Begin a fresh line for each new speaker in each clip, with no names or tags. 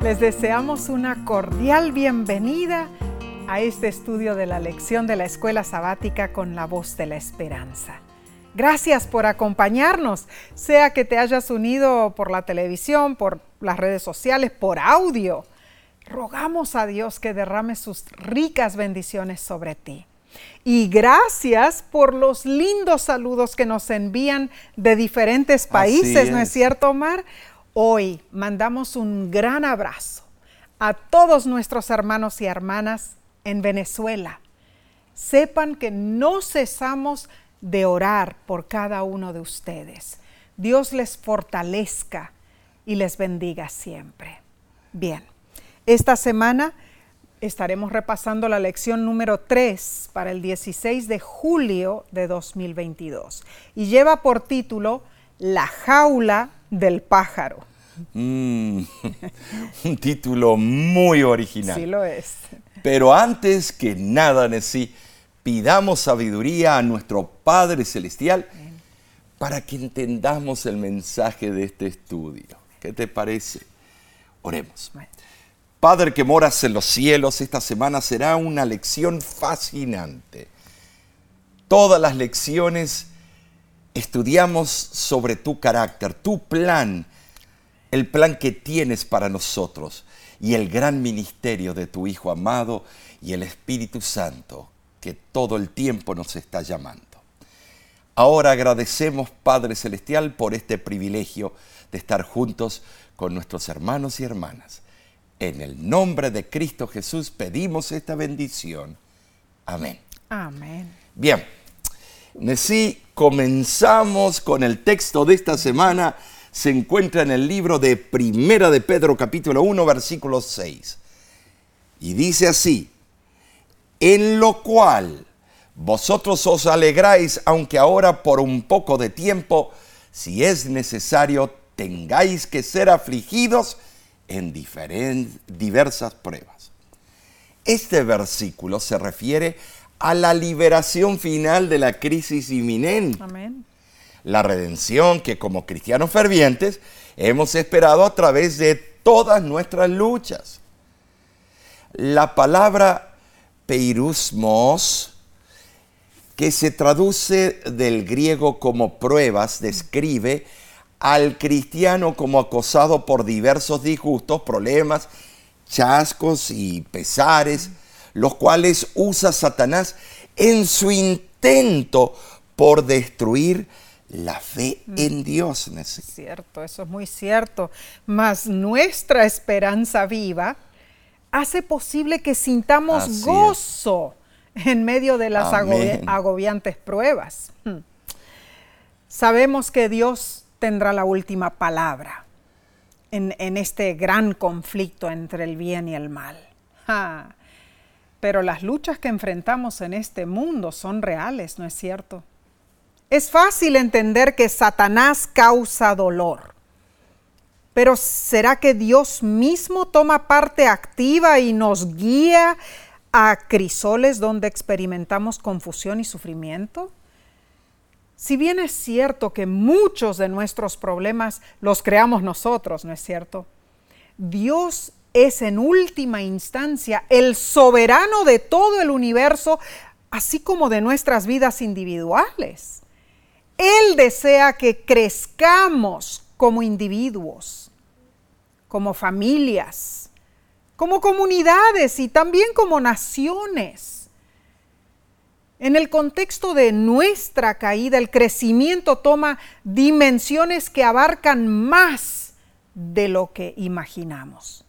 Les deseamos una cordial bienvenida a este estudio de la lección de la escuela sabática con la voz de la esperanza. Gracias por acompañarnos, sea que te hayas unido por la televisión, por las redes sociales, por audio. Rogamos a Dios que derrame sus ricas bendiciones sobre ti. Y gracias por los lindos saludos que nos envían de diferentes países, ¿no es cierto, Omar? Hoy mandamos un gran abrazo a todos nuestros hermanos y hermanas en Venezuela. Sepan que no cesamos de orar por cada uno de ustedes. Dios les fortalezca y les bendiga siempre. Bien, esta semana estaremos repasando la lección número 3 para el 16 de julio de 2022 y lleva por título La jaula del pájaro.
Mm, un título muy original.
Sí lo es.
Pero antes que nada, Nessie, pidamos sabiduría a nuestro Padre Celestial para que entendamos el mensaje de este estudio. ¿Qué te parece? Oremos. Padre que moras en los cielos, esta semana será una lección fascinante. Todas las lecciones estudiamos sobre tu carácter, tu plan, el plan que tienes para nosotros y el gran ministerio de tu Hijo amado y el Espíritu Santo que todo el tiempo nos está llamando. Ahora agradecemos, Padre Celestial, por este privilegio de estar juntos con nuestros hermanos y hermanas. En el nombre de Cristo Jesús pedimos esta bendición. Amén.
Amén.
Bien, Nesí, comenzamos con el texto de esta semana se encuentra en el libro de Primera de Pedro capítulo 1 versículo 6. Y dice así, en lo cual vosotros os alegráis, aunque ahora por un poco de tiempo, si es necesario, tengáis que ser afligidos en diversas pruebas. Este versículo se refiere a la liberación final de la crisis inminente.
Amén
la redención que como cristianos fervientes hemos esperado a través de todas nuestras luchas. La palabra peirusmos, que se traduce del griego como pruebas, describe al cristiano como acosado por diversos disgustos, problemas, chascos y pesares, los cuales usa Satanás en su intento por destruir la fe mm. en Dios.
Es cierto, eso es muy cierto. Mas nuestra esperanza viva hace posible que sintamos gozo en medio de las agobiantes pruebas. Hmm. Sabemos que Dios tendrá la última palabra en, este gran conflicto entre el bien y el mal. Pero las luchas que enfrentamos en este mundo son reales, ¿no es cierto? Es fácil entender que Satanás causa dolor, pero ¿será que Dios mismo toma parte activa y nos guía a crisoles donde experimentamos confusión y sufrimiento? Si bien es cierto que muchos de nuestros problemas los creamos nosotros, ¿no es cierto? Dios es en última instancia el soberano de todo el universo, así como de nuestras vidas individuales. Él desea que crezcamos como individuos, como familias, como comunidades y también como naciones. En el contexto de nuestra caída, el crecimiento toma dimensiones que abarcan más de lo que imaginamos.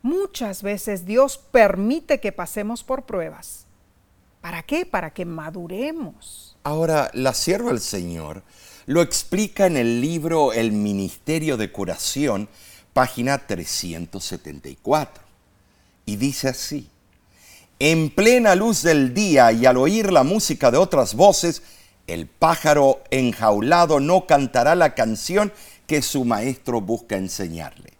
Muchas veces Dios permite que pasemos por pruebas. ¿Para qué? Para que maduremos
Ahora, la sierva del Señor lo explica en el libro El Ministerio de Curación, página 374. Y dice así, en plena luz del día y al oír la música de otras voces, el pájaro enjaulado no cantará la canción que su maestro busca enseñarle.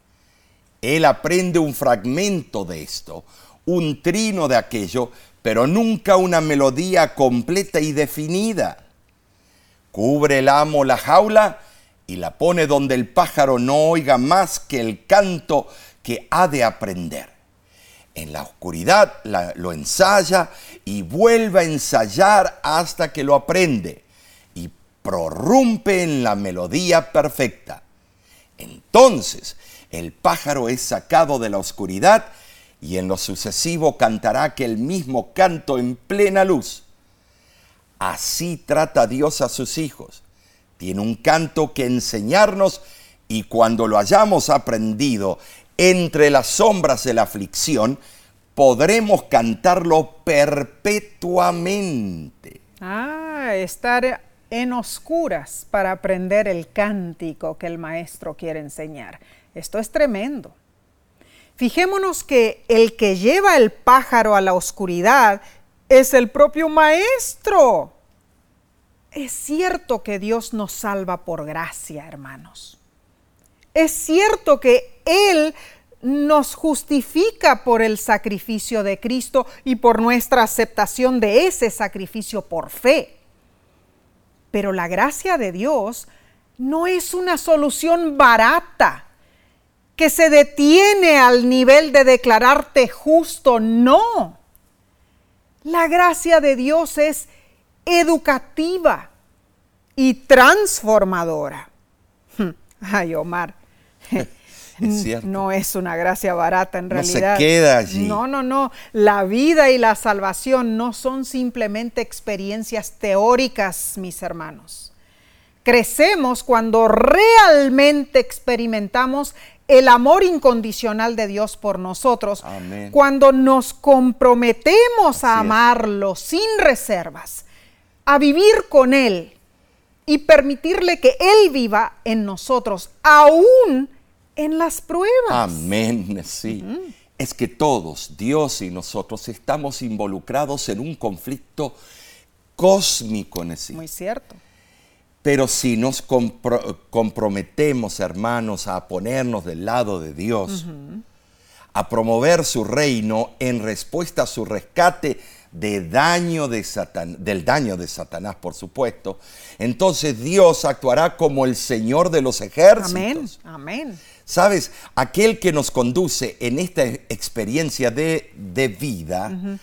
Él aprende un fragmento de esto, un trino de aquello, pero nunca una melodía completa y definida. Cubre el amo la jaula y la pone donde el pájaro no oiga más que el canto que ha de aprender. En la oscuridad lo ensaya y vuelve a ensayar hasta que lo aprende y prorrumpe en la melodía perfecta. Entonces el pájaro es sacado de la oscuridad y en lo sucesivo cantará aquel mismo canto en plena luz. Así trata Dios a sus hijos. Tiene un canto que enseñarnos y cuando lo hayamos aprendido entre las sombras de la aflicción, podremos cantarlo perpetuamente.
Ah, estar en oscuras para aprender el cántico que el maestro quiere enseñar. Esto es tremendo. Fijémonos que el que lleva el pájaro a la oscuridad es el propio maestro. Es cierto que Dios nos salva por gracia, hermanos. Es cierto que Él nos justifica por el sacrificio de Cristo y por nuestra aceptación de ese sacrificio por fe. Pero la gracia de Dios no es una solución barata que se detiene al nivel de declararte justo, no. La gracia de Dios es educativa y transformadora. Ay, Omar. No es una gracia barata en realidad.
No se queda allí.
No, no, no. La vida y la salvación no son simplemente experiencias teóricas, mis hermanos. Crecemos cuando realmente experimentamos el amor incondicional de Dios por nosotros, cuando nos comprometemos a amarlo sin reservas, a vivir con Él y permitirle que Él viva en nosotros, aún en las pruebas.
Amén, sí. Es que todos, Dios y nosotros, estamos involucrados en un conflicto cósmico en sí.
Muy cierto.
Pero si nos comprometemos, hermanos, a ponernos del lado de Dios, a promover su reino en respuesta a su rescate de daño de del daño de Satanás, por supuesto, entonces Dios actuará como el Señor de los ejércitos.
Amén, amén.
Sabes, aquel que nos conduce en esta experiencia de, vida,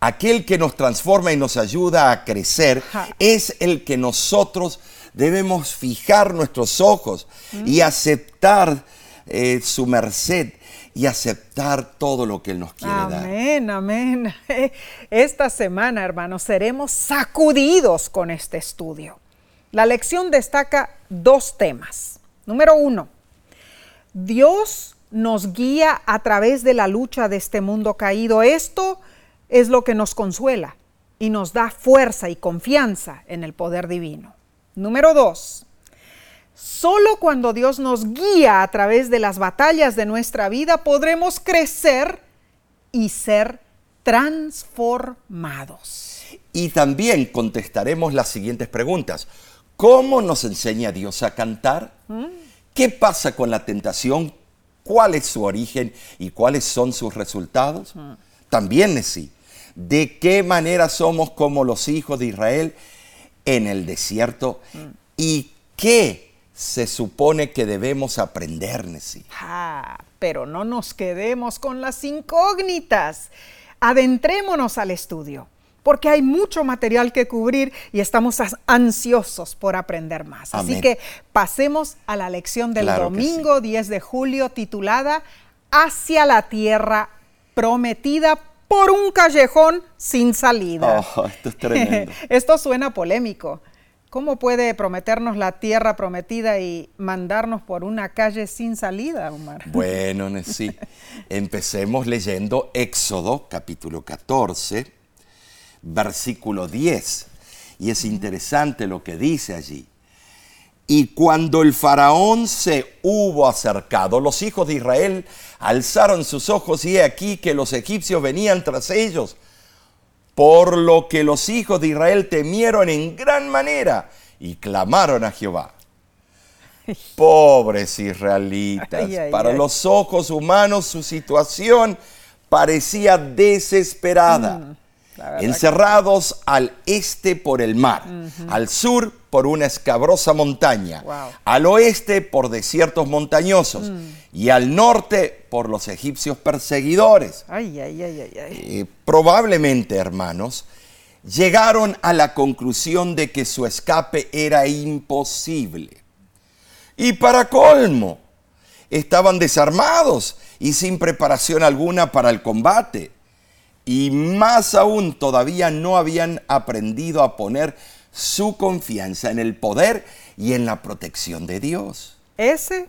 aquel que nos transforma y nos ayuda a crecer, es el que nosotros debemos fijar nuestros ojos y aceptar eh, su merced y aceptar todo lo que Él nos quiere
dar. Amén, amén. Esta semana, hermanos, seremos sacudidos con este estudio. La lección destaca dos temas. Número uno, Dios nos guía a través de la lucha de este mundo caído. Esto es lo que nos consuela y nos da fuerza y confianza en el poder divino. Número dos, solo cuando Dios nos guía a través de las batallas de nuestra vida podremos crecer y ser transformados.
Y también contestaremos las siguientes preguntas. ¿Cómo nos enseña Dios a cantar? ¿Mm? ¿Qué pasa con la tentación? ¿Cuál es su origen y cuáles son sus resultados? ¿Mm? También sí. ¿De qué manera somos como los hijos de Israel en el desierto y qué se supone que debemos aprender, Nessie.
Ah, pero no nos quedemos con las incógnitas. Adentrémonos al estudio, porque hay mucho material que cubrir y estamos ansiosos por aprender más. Así que pasemos a la lección del domingo 10 de julio titulada Hacia la tierra prometida por un callejón sin salida.
Oh, esto es tremendo.
esto suena polémico. ¿Cómo puede prometernos la tierra prometida y mandarnos por una calle sin salida, Omar?
Bueno, sí. Empecemos leyendo Éxodo, capítulo 14, versículo 10. Y es interesante lo que dice allí. Y cuando el faraón se hubo acercado, los hijos de Israel alzaron sus ojos y he aquí que los egipcios venían tras ellos. Por lo que los hijos de Israel temieron en gran manera y clamaron a Jehová. Pobres israelitas, para los ojos humanos su situación parecía desesperada. Mm. Encerrados al este por el mar, al sur por una escabrosa montaña, al oeste por desiertos montañosos mm. y al norte por los egipcios perseguidores.
Ay, ay, ay,
eh, probablemente, hermanos, llegaron a la conclusión de que su escape era imposible. Y para colmo, estaban desarmados y sin preparación alguna para el combate. Y más aún todavía no habían aprendido a poner su confianza en el poder y en la protección de Dios.
Ese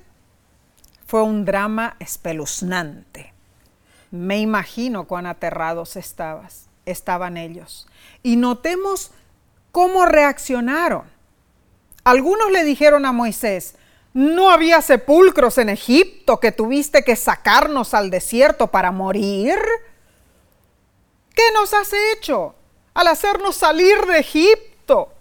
fue un drama espeluznante. Me imagino cuán aterrados estabas, estaban ellos. Y notemos cómo reaccionaron. Algunos le dijeron a Moisés, ¿no había sepulcros en Egipto que tuviste que sacarnos al desierto para morir? ¿Qué nos has hecho al hacernos salir de Egipto?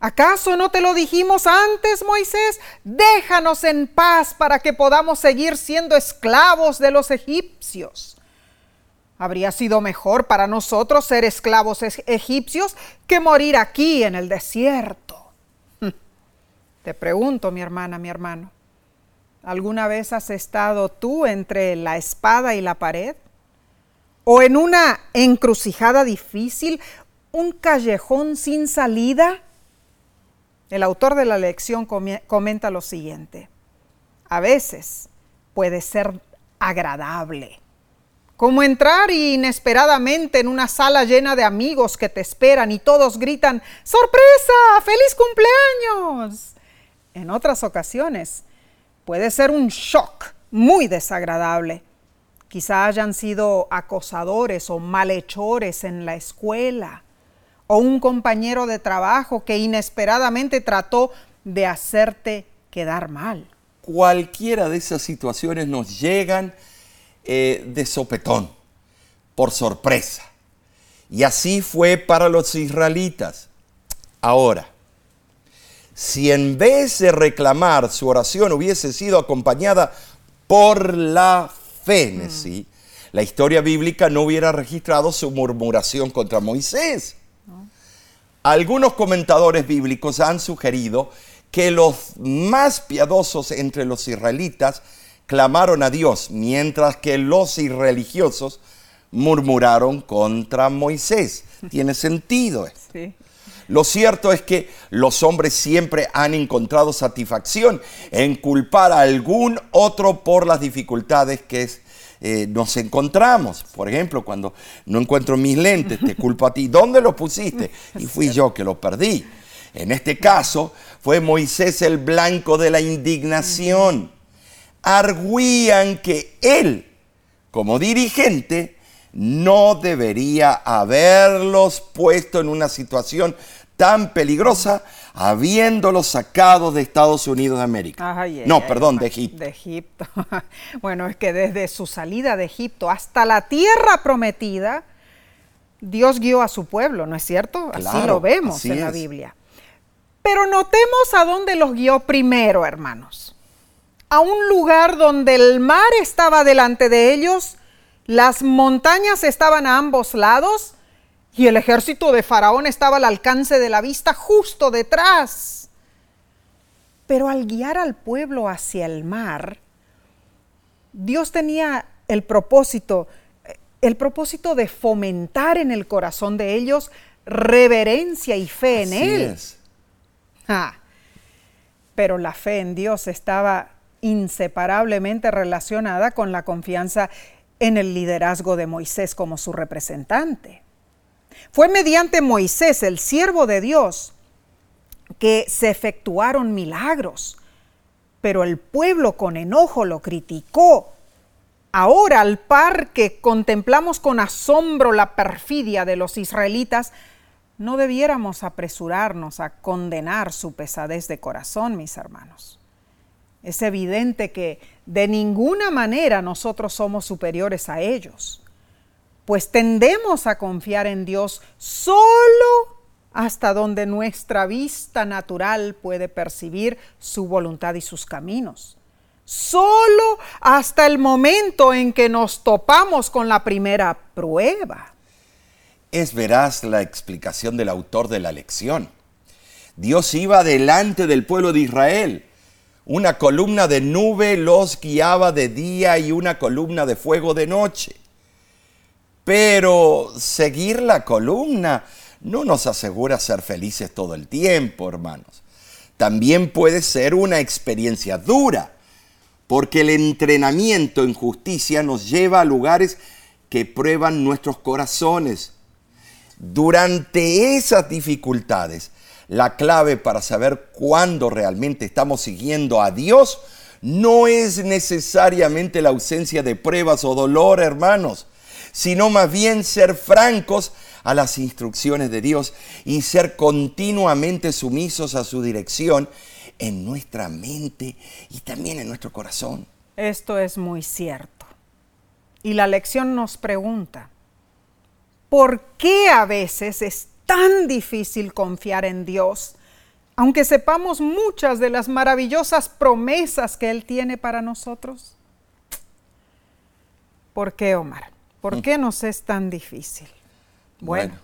¿Acaso no te lo dijimos antes, Moisés? Déjanos en paz para que podamos seguir siendo esclavos de los egipcios. Habría sido mejor para nosotros ser esclavos egipcios que morir aquí en el desierto. Te pregunto, mi hermana, mi hermano, ¿alguna vez has estado tú entre la espada y la pared? ¿O en una encrucijada difícil, un callejón sin salida? El autor de la lección comenta lo siguiente. A veces puede ser agradable como entrar inesperadamente en una sala llena de amigos que te esperan y todos gritan, ¡Sorpresa! ¡Feliz cumpleaños! En otras ocasiones puede ser un shock muy desagradable. Quizá hayan sido acosadores o malhechores en la escuela o un compañero de trabajo que inesperadamente trató de hacerte quedar mal.
Cualquiera de esas situaciones nos llegan eh, de sopetón, por sorpresa. Y así fue para los israelitas. Ahora, si en vez de reclamar su oración hubiese sido acompañada por la mm. la historia bíblica no hubiera registrado su murmuración contra Moisés. Algunos comentadores bíblicos han sugerido que los más piadosos entre los israelitas clamaron a Dios, mientras que los irreligiosos murmuraron contra Moisés. Tiene sentido. Lo cierto es que los hombres siempre han encontrado satisfacción en culpar a algún otro por las dificultades que eh, nos encontramos. Por ejemplo, cuando no encuentro mis lentes, te culpo a ti. ¿Dónde los pusiste? Y fui yo que los perdí. En este caso, fue Moisés el blanco de la indignación arguían que él, como dirigente, no debería haberlos puesto en una situación tan peligrosa habiéndolos sacado de Estados Unidos de América. no, perdón, de Egipto.
De Egipto. bueno, es que desde su salida de Egipto hasta la tierra prometida, Dios guió a su pueblo, ¿no es cierto? así lo vemos en la Biblia. Pero notemos a dónde los guió primero, hermanos a un lugar donde el mar estaba delante de ellos, las montañas estaban a ambos lados y el ejército de Faraón estaba al alcance de la vista justo detrás. Pero al guiar al pueblo hacia el mar, Dios tenía el propósito, el propósito de fomentar en el corazón de ellos reverencia y fe en Él. pero la fe en Dios estaba inseparablemente relacionada con la confianza en el liderazgo de Moisés como su representante. Fue mediante Moisés, el siervo de Dios, que se efectuaron milagros, pero el pueblo con enojo lo criticó. Ahora, al par que contemplamos con asombro la perfidia de los israelitas, no debiéramos apresurarnos a condenar su pesadez de corazón, mis hermanos. Es evidente que de ninguna manera nosotros somos superiores a ellos, pues tendemos a confiar en Dios solo hasta donde nuestra vista natural puede percibir su voluntad y sus caminos. Solo hasta el momento en que nos topamos con la primera prueba.
Es veraz la explicación del autor de la lección. Dios iba delante del pueblo de Israel. Una columna de nube los guiaba de día y una columna de fuego de noche. Pero seguir la columna no nos asegura ser felices todo el tiempo, hermanos. También puede ser una experiencia dura, porque el entrenamiento en justicia nos lleva a lugares que prueban nuestros corazones. Durante esas dificultades, la clave para saber cuándo realmente estamos siguiendo a Dios no es necesariamente la ausencia de pruebas o dolor, hermanos, sino más bien ser francos a las instrucciones de Dios y ser continuamente sumisos a su dirección en nuestra mente y también en nuestro corazón.
Esto es muy cierto. Y la lección nos pregunta, ¿por qué a veces es tan difícil confiar en Dios, aunque sepamos muchas de las maravillosas promesas que Él tiene para nosotros? ¿Por qué, Omar? ¿Por mm. qué nos es tan difícil? Bueno,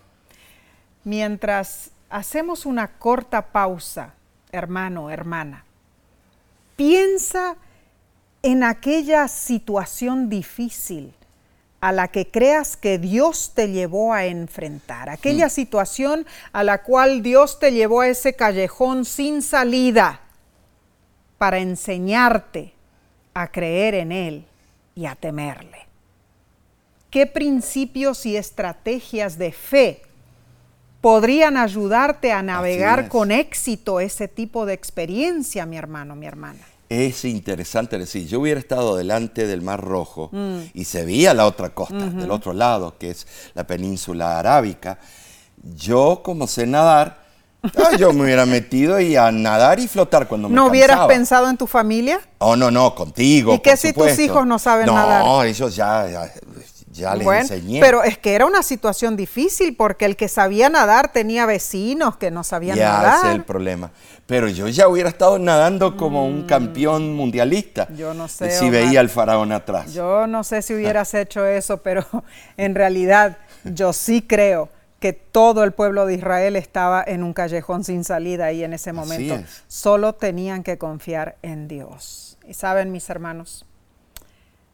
mientras hacemos una corta pausa, hermano, hermana, piensa en aquella situación difícil a la que creas que Dios te llevó a enfrentar, aquella mm. situación a la cual Dios te llevó a ese callejón sin salida para enseñarte a creer en Él y a temerle qué principios y estrategias de fe podrían ayudarte a navegar con éxito ese tipo de experiencia, mi hermano, mi hermana.
Es interesante decir, yo hubiera estado delante del Mar Rojo mm. y se veía la otra costa, del otro lado, que es la península arábica. Yo, como sé nadar, ah, yo me hubiera metido y a nadar y flotar cuando me
¿No hubieras pensado en tu familia?
Oh, no, no, contigo.
¿Y qué si tus hijos no saben nadar?
No, ellos ya ya les enseñé.
Pero es que era una situación difícil porque el que sabía nadar tenía vecinos que no sabían nadar. Ya,
ese es el problema. Pero yo ya hubiera estado nadando como un mm. campeón mundialista.
Yo no sé.
Si veía al faraón atrás.
Yo no sé si hubieras hecho eso, pero en realidad yo sí creo que todo el pueblo de Israel estaba en un callejón sin salida ahí en ese momento. Solo tenían que confiar en Dios. Y saben, mis hermanos,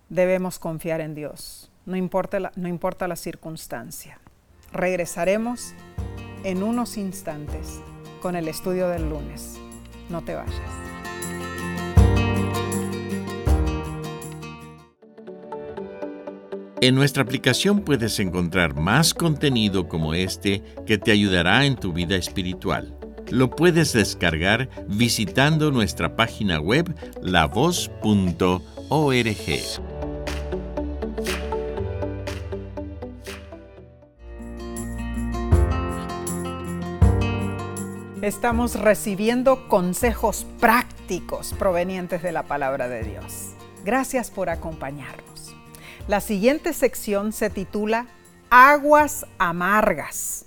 debemos confiar en Dios no importa la, no importa la circunstancia. Regresaremos en unos instantes con el estudio del lunes. No te vayas.
En nuestra aplicación puedes encontrar más contenido como este que te ayudará en tu vida espiritual. Lo puedes descargar visitando nuestra página web lavoz.org.
estamos recibiendo consejos prácticos provenientes de la palabra de Dios. Gracias por acompañarnos. La siguiente sección se titula Aguas Amargas,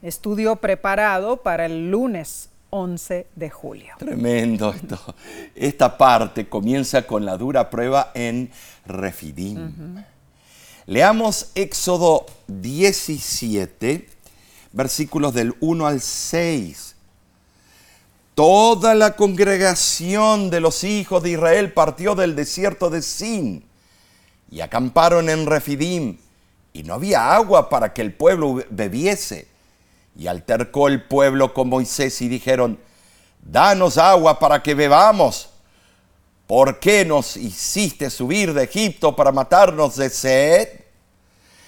estudio preparado para el lunes 11 de julio.
Tremendo esto. Esta parte comienza con la dura prueba en Refidim. Leamos Éxodo 17, versículos del 1 al 6. Toda la congregación de los hijos de Israel partió del desierto de Sin y acamparon en Refidim, y no había agua para que el pueblo bebiese. Y altercó el pueblo con Moisés y dijeron, Danos agua para que bebamos. ¿Por qué nos hiciste subir de Egipto para matarnos de sed?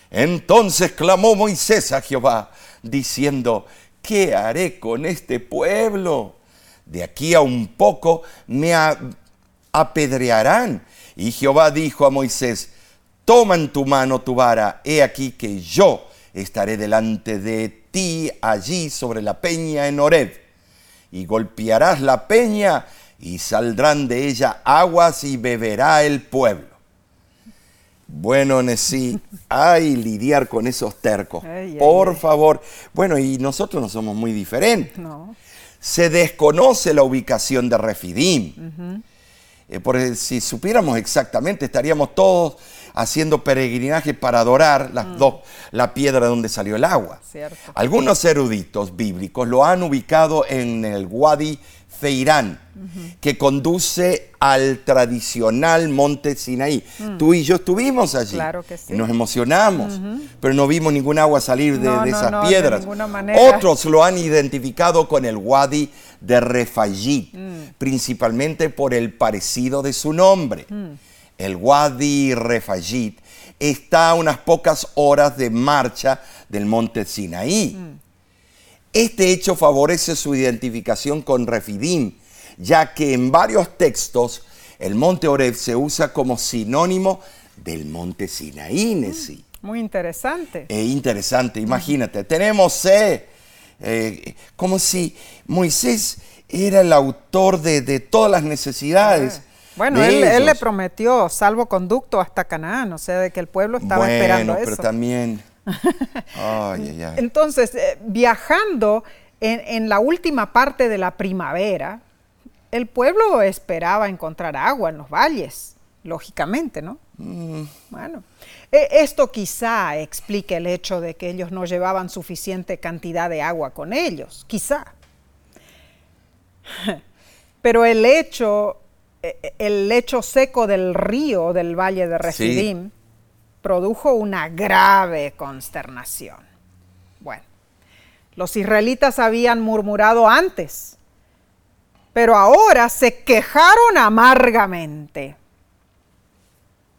Entonces clamó Moisés a Jehová, diciendo, ¿qué haré con este pueblo? De aquí a un poco me apedrearán. Y Jehová dijo a Moisés, toma en tu mano tu vara, he aquí que yo estaré delante de ti allí sobre la peña en Horeb, y golpearás la peña y saldrán de ella aguas y beberá el pueblo. Bueno, Nesí, hay lidiar con esos tercos. Por favor. Bueno, y nosotros no somos muy diferentes. No se desconoce la ubicación de Refidim. Eh, si supiéramos exactamente, estaríamos todos haciendo peregrinaje para adorar las dos, la piedra donde salió el agua.
Cierto.
Algunos eruditos bíblicos lo han ubicado en el Wadi Feirán, que conduce al tradicional monte Sinaí. Tú y yo estuvimos allí.
Claro que sí.
Y nos emocionamos, pero no vimos ningún agua salir de,
No,
de
no,
esas
no,
piedras. Otros lo han identificado con el Wadi de Refayit,
Mm.
principalmente por el parecido de su nombre.
Mm.
El Wadi Refayit está a unas pocas horas de marcha del monte Sinaí.
Mm.
Este hecho favorece su identificación con Refidim, ya que en varios textos el monte Oreb se usa como sinónimo del monte Sinaí, Nesí.
Muy interesante.
Es interesante, imagínate, tenemos sed, eh, como si Moisés era el autor de, de todas las necesidades.
Bueno,
de
él, él le prometió salvoconducto hasta Canaán, o sea, de que el pueblo estaba
bueno,
esperando
pero
eso.
también...
Entonces, eh, viajando en, en la última parte de la primavera, el pueblo esperaba encontrar agua en los valles, lógicamente, ¿no? Bueno, e- esto quizá explique el hecho de que ellos no llevaban suficiente cantidad de agua con ellos, quizá. Pero el hecho, eh, el lecho seco del río del valle de Refidim produjo una grave consternación. Bueno, los israelitas habían murmurado antes, pero ahora se quejaron amargamente.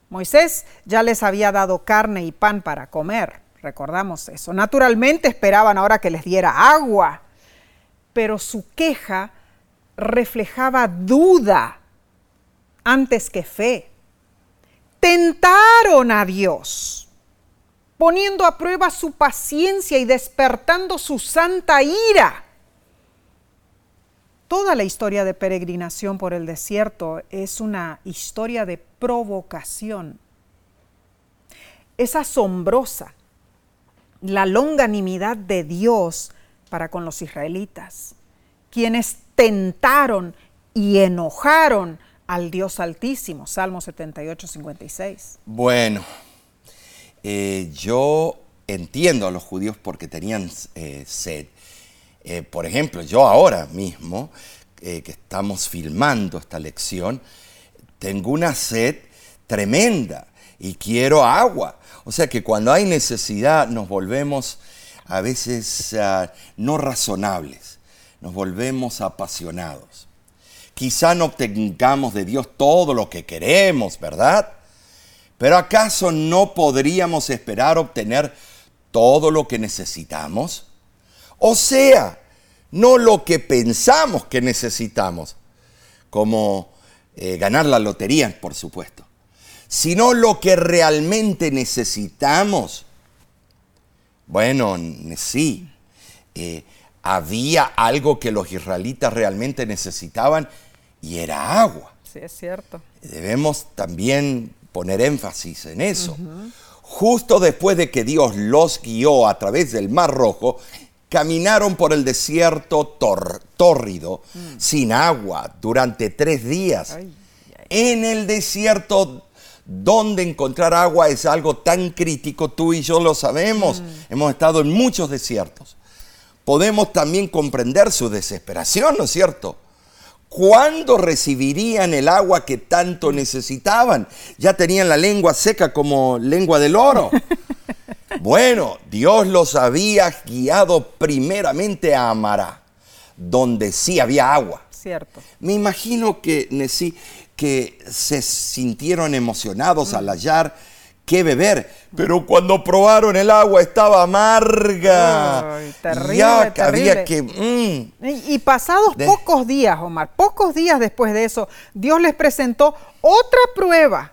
Moisés ya les había dado carne y pan para comer, recordamos eso. Naturalmente esperaban ahora que les diera agua, pero su queja reflejaba duda antes que fe. Tentaron a Dios, poniendo a prueba su paciencia y despertando su santa ira. Toda la historia de peregrinación por el desierto es una historia de provocación. Es asombrosa la longanimidad de Dios para con los israelitas, quienes tentaron y enojaron al Dios Altísimo. Salmo 78, 56.
Bueno, eh, yo entiendo a los judíos porque tenían eh, sed. Eh, por ejemplo, yo ahora mismo, que estamos filmando esta lección, tengo una sed tremenda y quiero agua. O sea que cuando hay necesidad nos volvemos a veces ah, no razonables, nos volvemos apasionados. Quizá no obtengamos de Dios todo lo que queremos, ¿verdad? Pero ¿acaso no podríamos esperar obtener todo lo que necesitamos? O sea, no lo que pensamos que necesitamos, como eh, ganar la lotería, por supuesto, sino lo que realmente necesitamos. Bueno, sí, eh, había algo que los israelitas realmente necesitaban y era agua.
Sí, es cierto.
Debemos también poner énfasis en eso. Justo después de que Dios los guió a través del Mar Rojo, caminaron por el desierto tor- tórrido, sin agua, durante tres días.
Ay,
En el desierto donde encontrar agua es algo tan crítico, tú y yo lo sabemos. Hemos estado en muchos desiertos. Podemos también comprender su desesperación, ¿no es cierto? ¿Cuándo recibirían el agua que tanto necesitaban? Ya tenían la lengua seca como lengua del oro. Bueno, Dios los había guiado primeramente a Amará, donde sí había agua.
Cierto.
Me imagino que, que se sintieron emocionados al hallar qué beber, pero cuando probaron el agua estaba amarga.
Ay, terrible,
ya que había
terrible.
que... mm,
Y, y pasados
De-
pocos días, Omar, pocos días después de eso, Dios les presentó otra prueba,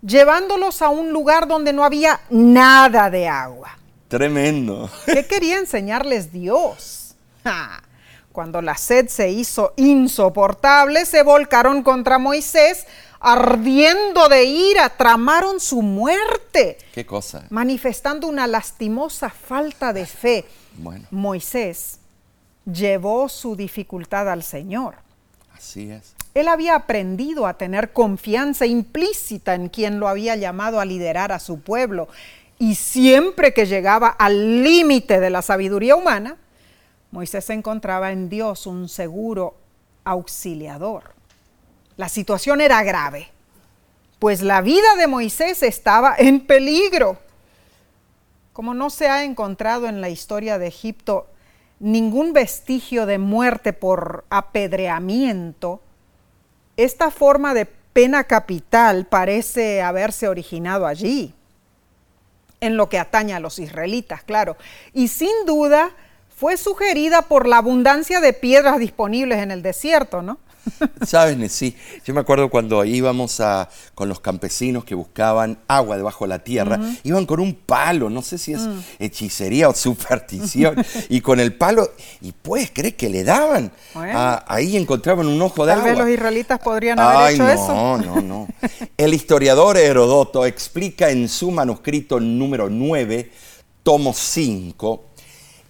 llevándolos a un lugar donde no había nada de agua.
tremendo.
¿Qué quería enseñarles Dios? Ja, Cuando la sed se hizo insoportable, se volcaron contra Moisés, ardiendo de ira, tramaron su muerte,
¿Qué cosa?
manifestando una lastimosa falta de fe.
Bueno.
Moisés llevó su dificultad al Señor.
Así es.
Él había aprendido a tener confianza implícita en quien lo había llamado a liderar a su pueblo. Y siempre que llegaba al límite de la sabiduría humana, Moisés encontraba en Dios un seguro auxiliador. La situación era grave, pues la vida de Moisés estaba en peligro. Como no se ha encontrado en la historia de Egipto ningún vestigio de muerte por apedreamiento, esta forma de pena capital parece haberse originado allí, en lo que atañe a los israelitas, claro, y sin duda fue sugerida por la abundancia de piedras disponibles en el desierto, ¿no?
Sabes, sí. Yo me acuerdo cuando íbamos a, con los campesinos que buscaban agua debajo de la tierra, iban con un palo, no sé si es mm. hechicería o superstición, y con el palo, y pues, ¿crees que le daban? ahí encontraban un ojo de agua.
Tal vez los israelitas podrían haber hecho eso.
No, no, no. El historiador Herodoto explica en su manuscrito número 9, tomo 5,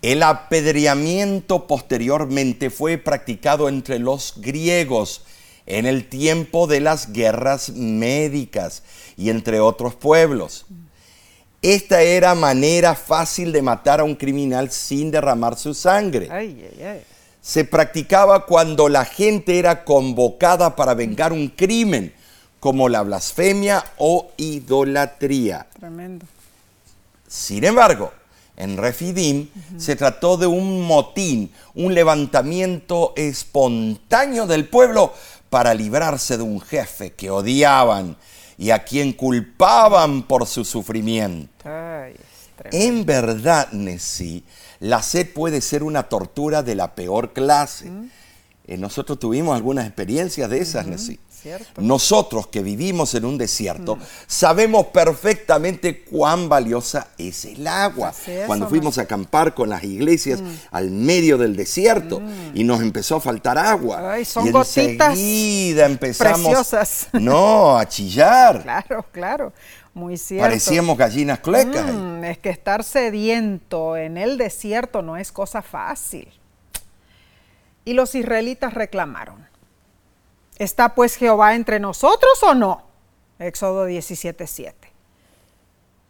el apedreamiento posteriormente fue practicado entre los griegos en el tiempo de las guerras médicas y entre otros pueblos. Esta era manera fácil de matar a un criminal sin derramar su sangre. Se practicaba cuando la gente era convocada para vengar un crimen, como la blasfemia o idolatría.
Tremendo.
Sin embargo, en Refidim, se trató de un motín, un levantamiento espontáneo del pueblo para librarse de un jefe que odiaban y a quien culpaban por su sufrimiento. en verdad, Nessie, la sed puede ser una tortura de la peor clase. Eh, nosotros tuvimos algunas experiencias de esas, Nessie. Nosotros que vivimos en un desierto mm. sabemos perfectamente cuán valiosa es el agua. Cuando fuimos a acampar con las iglesias mm. al medio del desierto mm. y nos empezó a faltar agua.
son
y
enseguida
empezamos
preciosas.
no a chillar.
Claro, claro. Muy cierto.
Parecíamos gallinas clecas.
es que estar sediento en el desierto no es cosa fácil. Y los israelitas reclamaron. ¿Está pues Jehová entre nosotros o no? Éxodo 17:7.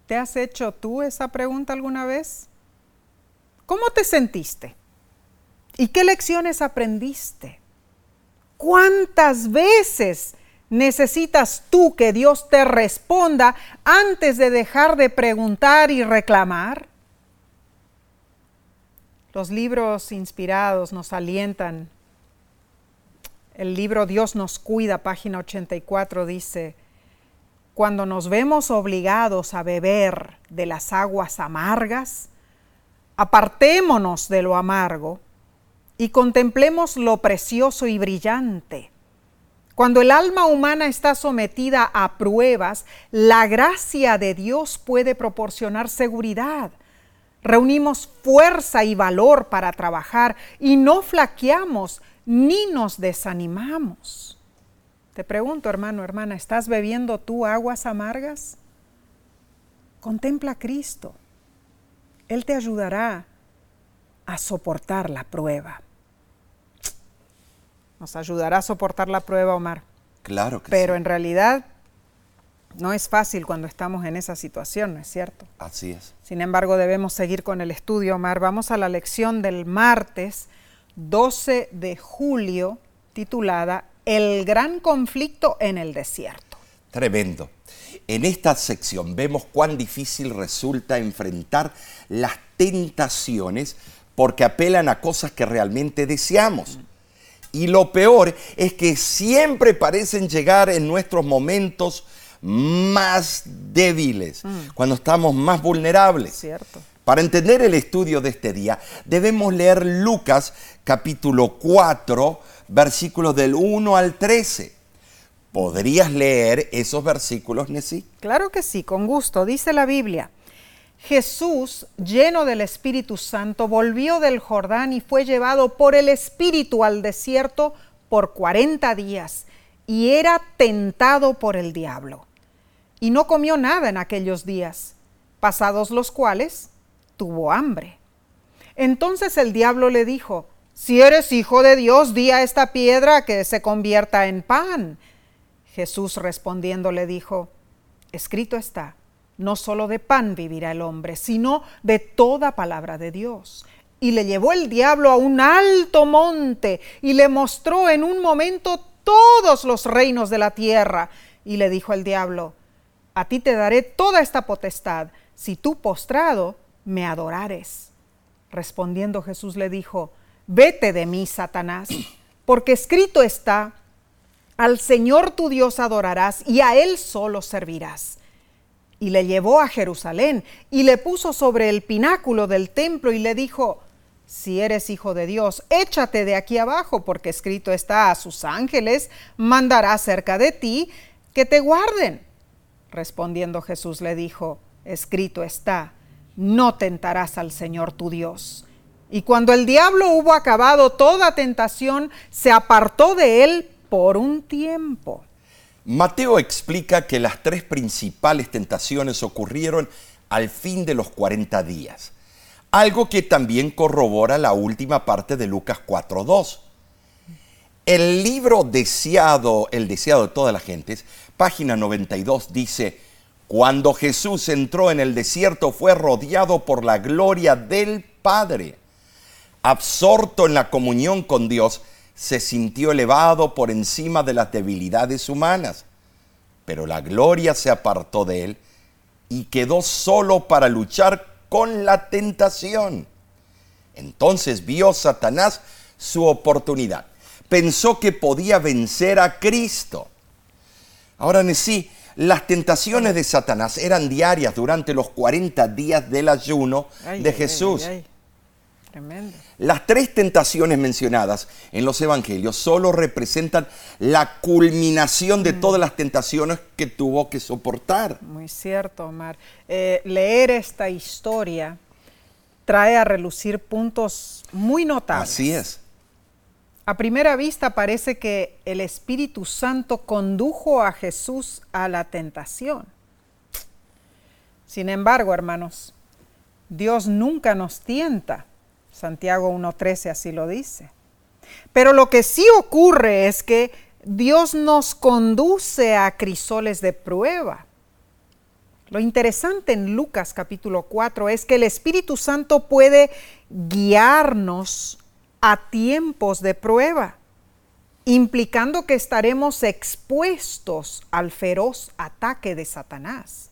¿Te has hecho tú esa pregunta alguna vez? ¿Cómo te sentiste? ¿Y qué lecciones aprendiste? ¿Cuántas veces necesitas tú que Dios te responda antes de dejar de preguntar y reclamar? Los libros inspirados nos alientan el libro Dios nos cuida, página 84, dice, cuando nos vemos obligados a beber de las aguas amargas, apartémonos de lo amargo y contemplemos lo precioso y brillante. Cuando el alma humana está sometida a pruebas, la gracia de Dios puede proporcionar seguridad. Reunimos fuerza y valor para trabajar y no flaqueamos ni nos desanimamos. Te pregunto, hermano, hermana, ¿estás bebiendo tú aguas amargas? Contempla a Cristo. Él te ayudará a soportar la prueba. Nos ayudará a soportar la prueba, Omar.
Claro que
Pero en realidad no es fácil cuando estamos en esa situación, ¿no es cierto?
Así es.
Sin embargo, debemos seguir con el estudio, Omar. Vamos a la lección del martes 12 de julio titulada El gran conflicto en el desierto.
Tremendo. En esta sección vemos cuán difícil resulta enfrentar las tentaciones porque apelan a cosas que realmente deseamos. Y lo peor es que siempre parecen llegar en nuestros momentos más débiles, mm. cuando estamos más vulnerables.
Cierto.
Para entender el estudio de este día, debemos leer Lucas capítulo 4, versículos del 1 al 13. ¿Podrías leer esos versículos, Nesí?
Claro que sí, con gusto. Dice la Biblia. Jesús, lleno del Espíritu Santo, volvió del Jordán y fue llevado por el Espíritu al desierto por 40 días y era tentado por el diablo. Y no comió nada en aquellos días, pasados los cuales tuvo hambre. Entonces el diablo le dijo, Si eres hijo de Dios, di a esta piedra que se convierta en pan. Jesús respondiendo le dijo, escrito está, no solo de pan vivirá el hombre, sino de toda palabra de Dios. Y le llevó el diablo a un alto monte y le mostró en un momento todos los reinos de la tierra. Y le dijo el diablo, a ti te daré toda esta potestad, si tú postrado me adorares. Respondiendo Jesús le dijo, vete de mí, Satanás, porque escrito está, al Señor tu Dios adorarás y a Él solo servirás. Y le llevó a Jerusalén y le puso sobre el pináculo del templo y le dijo, si eres hijo de Dios, échate de aquí abajo, porque escrito está a sus ángeles, mandará cerca de ti que te guarden. Respondiendo Jesús le dijo, escrito está, no tentarás al Señor tu Dios. Y cuando el diablo hubo acabado toda tentación, se apartó de él por un tiempo.
Mateo explica que las tres principales tentaciones ocurrieron al fin de los 40 días algo que también corrobora la última parte de Lucas 4.2. El libro deseado, el deseado de todas las gentes, página 92, dice, cuando Jesús entró en el desierto fue rodeado por la gloria del Padre. Absorto en la comunión con Dios, se sintió elevado por encima de las debilidades humanas. Pero la gloria se apartó de él y quedó solo para luchar con la tentación. Entonces vio Satanás su oportunidad. Pensó que podía vencer a Cristo. Ahora sí, las tentaciones de Satanás eran diarias durante los 40 días del ayuno de Jesús. Las tres tentaciones mencionadas en los evangelios solo representan la culminación de mm. todas las tentaciones que tuvo que soportar.
Muy cierto, Omar. Eh, leer esta historia trae a relucir puntos muy notables.
Así es.
A primera vista parece que el Espíritu Santo condujo a Jesús a la tentación. Sin embargo, hermanos, Dios nunca nos tienta Santiago 1.13 así lo dice. Pero lo que sí ocurre es que Dios nos conduce a crisoles de prueba. Lo interesante en Lucas capítulo 4 es que el Espíritu Santo puede guiarnos a tiempos de prueba, implicando que estaremos expuestos al feroz ataque de Satanás.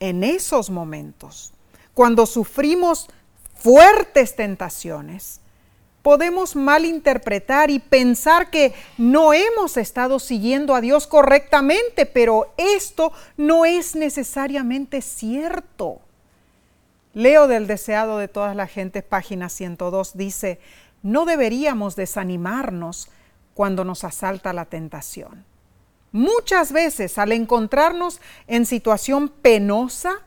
En esos momentos, cuando sufrimos fuertes tentaciones, podemos malinterpretar y pensar que no hemos estado siguiendo a Dios correctamente, pero esto no es necesariamente cierto. Leo del deseado de todas las gentes, página 102, dice, no deberíamos desanimarnos cuando nos asalta la tentación. Muchas veces al encontrarnos en situación penosa,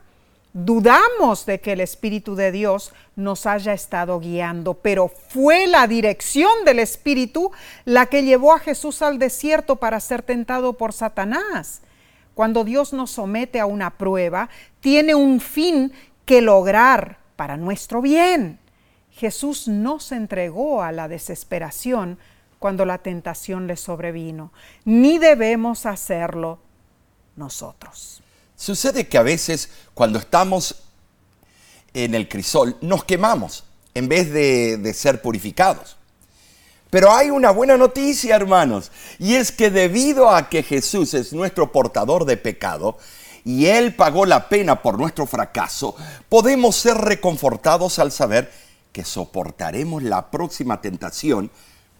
dudamos de que el Espíritu de Dios nos haya estado guiando, pero fue la dirección del Espíritu la que llevó a Jesús al desierto para ser tentado por Satanás. Cuando Dios nos somete a una prueba, tiene un fin que lograr para nuestro bien. Jesús no se entregó a la desesperación cuando la tentación le sobrevino, ni debemos hacerlo nosotros.
Sucede que a veces cuando estamos en el crisol nos quemamos en vez de, ser purificados. Pero hay una buena noticia, hermanos, y es que debido a que Jesús es nuestro portador de pecado y Él pagó la pena por nuestro fracaso, podemos ser reconfortados al saber que soportaremos la próxima tentación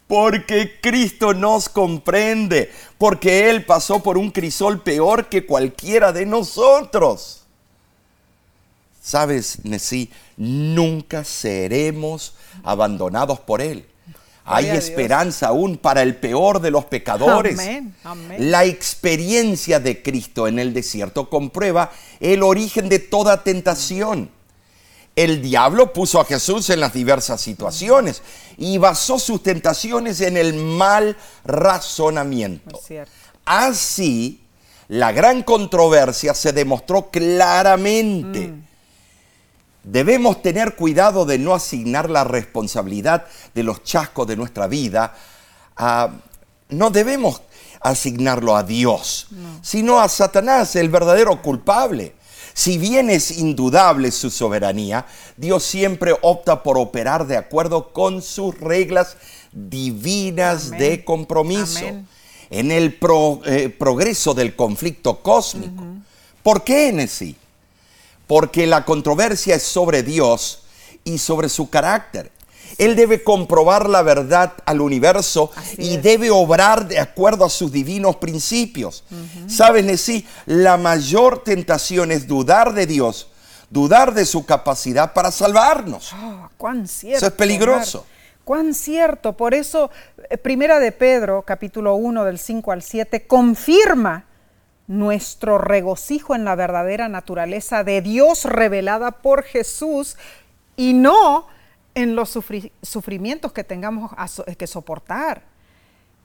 porque Cristo nos comprende, porque Él pasó por un crisol peor que cualquiera de nosotros. Sabes, Nesí, nunca seremos abandonados por Él. Hay esperanza aún para el peor de los pecadores. La experiencia de Cristo en el desierto comprueba el origen de toda tentación. El diablo puso a Jesús en las diversas situaciones y basó sus tentaciones en el mal razonamiento. Así, la gran controversia se demostró claramente. Mm. Debemos tener cuidado de no asignar la responsabilidad de los chascos de nuestra vida a... No debemos asignarlo a Dios, sino a Satanás, el verdadero culpable. Si bien es indudable su soberanía, Dios siempre opta por operar de acuerdo con sus reglas divinas de compromiso. En el eh, progreso del conflicto cósmico. ¿Por qué en sí? Porque la controversia es sobre Dios y sobre su carácter. Él debe comprobar la verdad al universo y debe obrar de acuerdo a sus divinos principios. ¿Sabes, sí, La mayor tentación es dudar de Dios, dudar de su capacidad para salvarnos.
Ah, cuán cierto,
eso es peligroso.
Cuán cierto. Por eso, eh, Primera de Pedro, capítulo 1, del 5 al 7, confirma nuestro regocijo en la verdadera naturaleza de Dios revelada por Jesús y no en los sufrimientos que tengamos que soportar.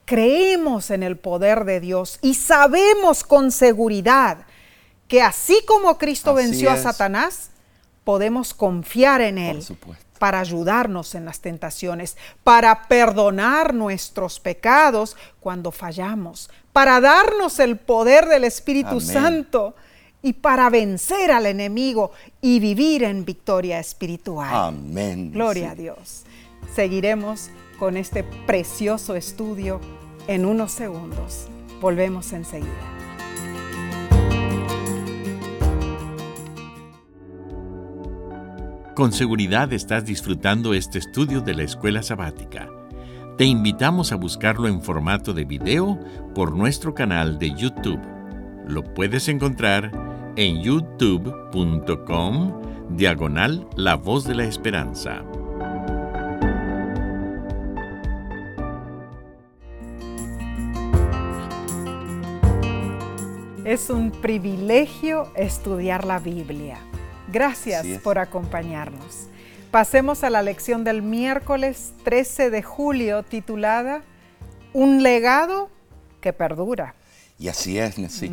Creemos en el poder de Dios y sabemos con seguridad que así como Cristo venció a Satanás, podemos confiar en Él para ayudarnos en las tentaciones, para perdonar nuestros pecados cuando fallamos, para darnos el poder del Espíritu Santo y para vencer al enemigo y vivir en victoria espiritual.
Amén.
Gloria a Dios. Seguiremos con este precioso estudio en unos segundos. Volvemos enseguida.
Con seguridad estás disfrutando este estudio de la escuela sabática. Te invitamos a buscarlo en formato de video por nuestro canal de YouTube. Lo puedes encontrar en youtube.com diagonal La Voz de la Esperanza.
Es un privilegio estudiar la Biblia. Gracias por acompañarnos. Pasemos a la lección del miércoles 13 de julio titulada Un legado que perdura.
Y así es, Nessie.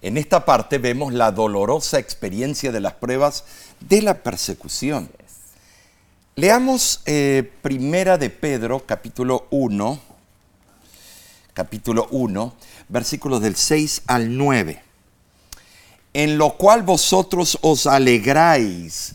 En esta parte vemos la dolorosa experiencia de las pruebas de la persecución. Leamos eh, Primera de Pedro, capítulo 1, capítulo 1, versículos del 6 al 9 en lo cual vosotros os alegráis,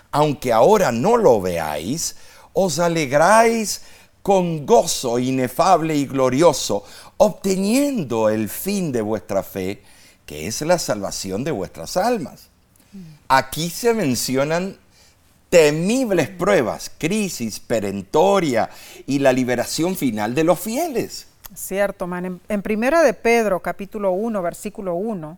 aunque ahora no lo veáis, os alegráis con gozo inefable y glorioso, obteniendo el fin de vuestra fe, que es la salvación de vuestras almas. Aquí se mencionan temibles pruebas, crisis perentoria y la liberación final de los fieles.
Cierto, man. En, Primera de Pedro, capítulo 1, versículo 1,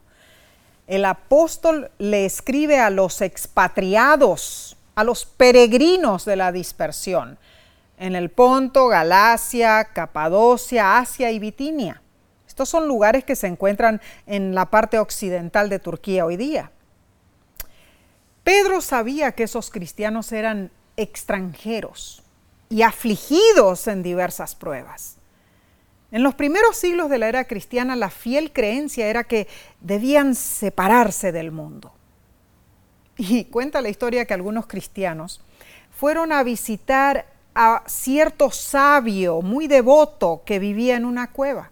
el apóstol le escribe a los expatriados, a los peregrinos de la dispersión, en el Ponto, Galacia, Capadocia, Asia y Bitinia. Estos son lugares que se encuentran en la parte occidental de Turquía hoy día. Pedro sabía que esos cristianos eran extranjeros y afligidos en diversas pruebas. En los primeros siglos de la era cristiana, la fiel creencia era que debían separarse del mundo. Y cuenta la historia que algunos cristianos fueron a visitar a cierto sabio muy devoto que vivía en una cueva.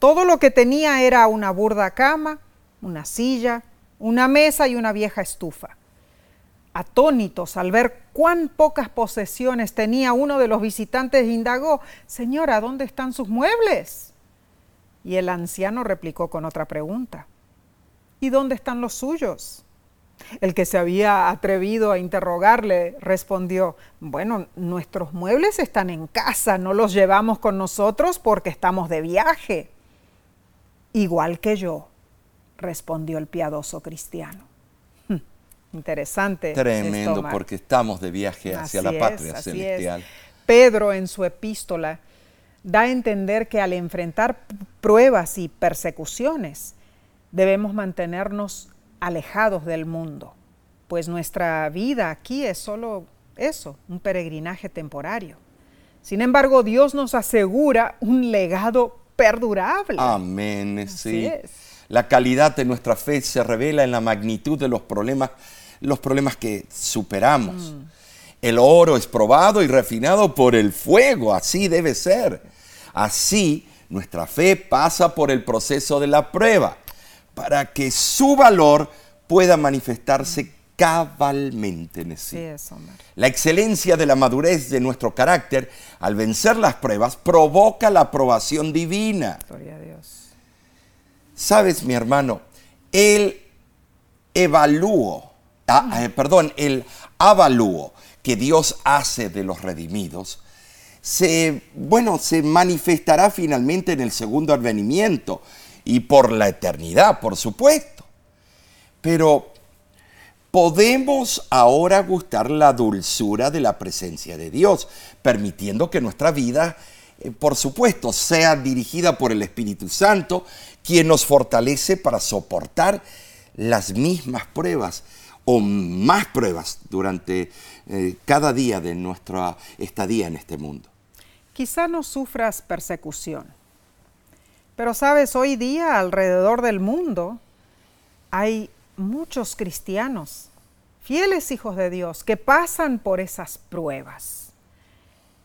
Todo lo que tenía era una burda cama, una silla, una mesa y una vieja estufa. Atónitos al ver cuán pocas posesiones tenía uno de los visitantes, indagó, Señora, ¿dónde están sus muebles? Y el anciano replicó con otra pregunta, ¿y dónde están los suyos? El que se había atrevido a interrogarle respondió, bueno, nuestros muebles están en casa, no los llevamos con nosotros porque estamos de viaje. Igual que yo, respondió el piadoso cristiano. Interesante.
Tremendo,
esto,
porque estamos de viaje hacia
Así
la patria
es,
celestial.
es. Pedro en su epístola da a entender que al enfrentar pruebas y persecuciones debemos mantenernos alejados del mundo, pues nuestra vida aquí es solo eso, un peregrinaje temporario. Sin embargo, Dios nos asegura un legado perdurable.
Amén,
Así
sí.
es.
La calidad de nuestra fe se revela en la magnitud de los problemas, los problemas que superamos.
Mm.
El oro es probado y refinado por el fuego, así debe ser. Así, nuestra fe pasa por el proceso de la prueba para que su valor pueda manifestarse cabalmente en sí. La excelencia de la madurez de nuestro carácter al vencer las pruebas provoca la aprobación divina.
Gloria a Dios.
Sabes, mi hermano, el evalúo, ah, eh, perdón, el avalúo que Dios hace de los redimidos, se, bueno, se manifestará finalmente en el segundo advenimiento y por la eternidad, por supuesto. Pero podemos ahora gustar la dulzura de la presencia de Dios, permitiendo que nuestra vida, eh, por supuesto, sea dirigida por el Espíritu Santo, quien nos fortalece para soportar las mismas pruebas o más pruebas durante eh, cada día de nuestra estadía en este mundo.
Quizá no sufras persecución, pero sabes, hoy día alrededor del mundo hay muchos cristianos, fieles hijos de Dios, que pasan por esas pruebas.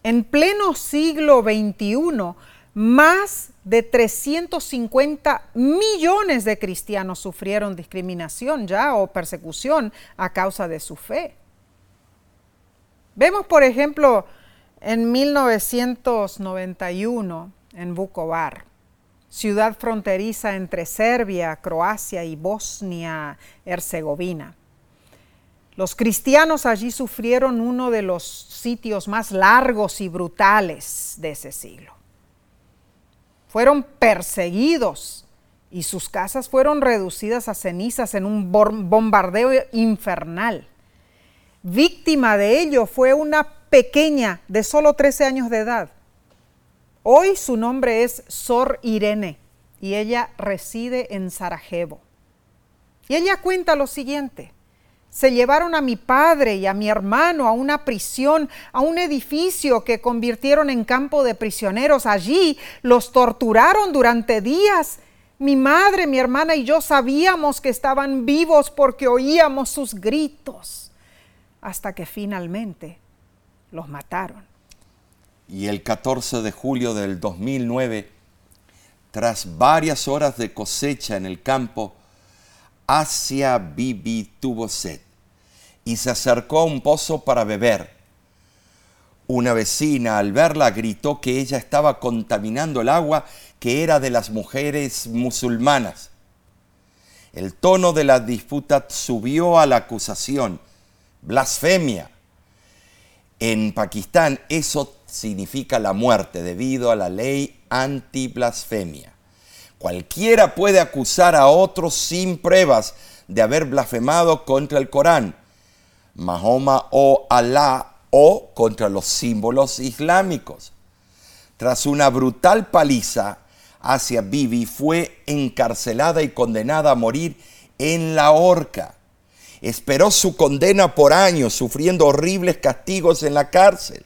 En pleno siglo XXI, más de 350 millones de cristianos sufrieron discriminación ya o persecución a causa de su fe. Vemos, por ejemplo, en 1991 en Vukovar, ciudad fronteriza entre Serbia, Croacia y Bosnia-Herzegovina. Los cristianos allí sufrieron uno de los sitios más largos y brutales de ese siglo. Fueron perseguidos y sus casas fueron reducidas a cenizas en un bombardeo infernal. Víctima de ello fue una pequeña de solo 13 años de edad. Hoy su nombre es Sor Irene y ella reside en Sarajevo. Y ella cuenta lo siguiente. Se llevaron a mi padre y a mi hermano a una prisión, a un edificio que convirtieron en campo de prisioneros. Allí los torturaron durante días. Mi madre, mi hermana y yo sabíamos que estaban vivos porque oíamos sus gritos. Hasta que finalmente los mataron.
Y el 14 de julio del 2009, tras varias horas de cosecha en el campo, Asia Bibi tuvo sed y se acercó a un pozo para beber. Una vecina al verla gritó que ella estaba contaminando el agua que era de las mujeres musulmanas. El tono de la disputa subió a la acusación, blasfemia. En Pakistán eso significa la muerte debido a la ley anti-blasfemia. Cualquiera puede acusar a otros sin pruebas de haber blasfemado contra el Corán, Mahoma o Alá o contra los símbolos islámicos. Tras una brutal paliza, Asia Bibi fue encarcelada y condenada a morir en la horca. Esperó su condena por años, sufriendo horribles castigos en la cárcel.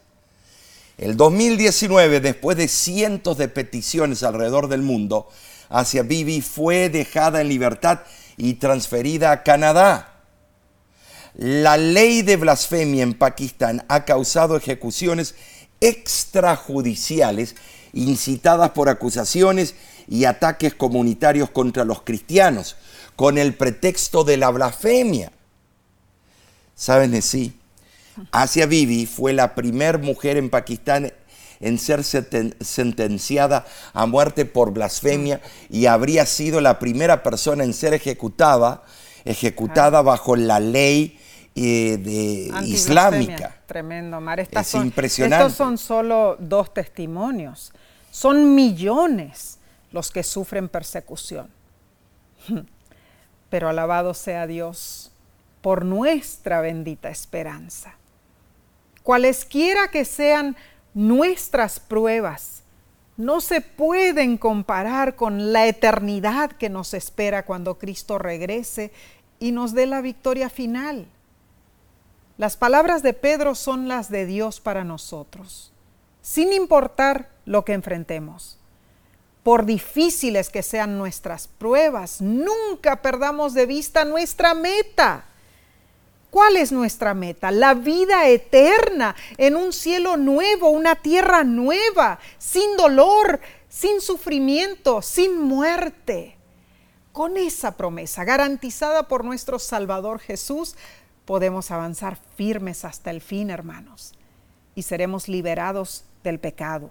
El 2019, después de cientos de peticiones alrededor del mundo, Asia Bibi fue dejada en libertad y transferida a Canadá. La ley de blasfemia en Pakistán ha causado ejecuciones extrajudiciales incitadas por acusaciones y ataques comunitarios contra los cristianos, con el pretexto de la blasfemia. ¿Saben sí? Asia Bibi fue la primera mujer en Pakistán en ser sentenciada a muerte por blasfemia y habría sido la primera persona en ser ejecutada, ejecutada bajo la ley eh, de islámica.
Tremendo, Mar.
es son, impresionante.
Estos son solo dos testimonios. Son millones los que sufren persecución. Pero alabado sea Dios por nuestra bendita esperanza. Cualesquiera que sean nuestras pruebas, no se pueden comparar con la eternidad que nos espera cuando Cristo regrese y nos dé la victoria final. Las palabras de Pedro son las de Dios para nosotros, sin importar lo que enfrentemos. Por difíciles que sean nuestras pruebas, nunca perdamos de vista nuestra meta. ¿Cuál es nuestra meta? La vida eterna en un cielo nuevo, una tierra nueva, sin dolor, sin sufrimiento, sin muerte. Con esa promesa garantizada por nuestro Salvador Jesús, podemos avanzar firmes hasta el fin, hermanos, y seremos liberados del pecado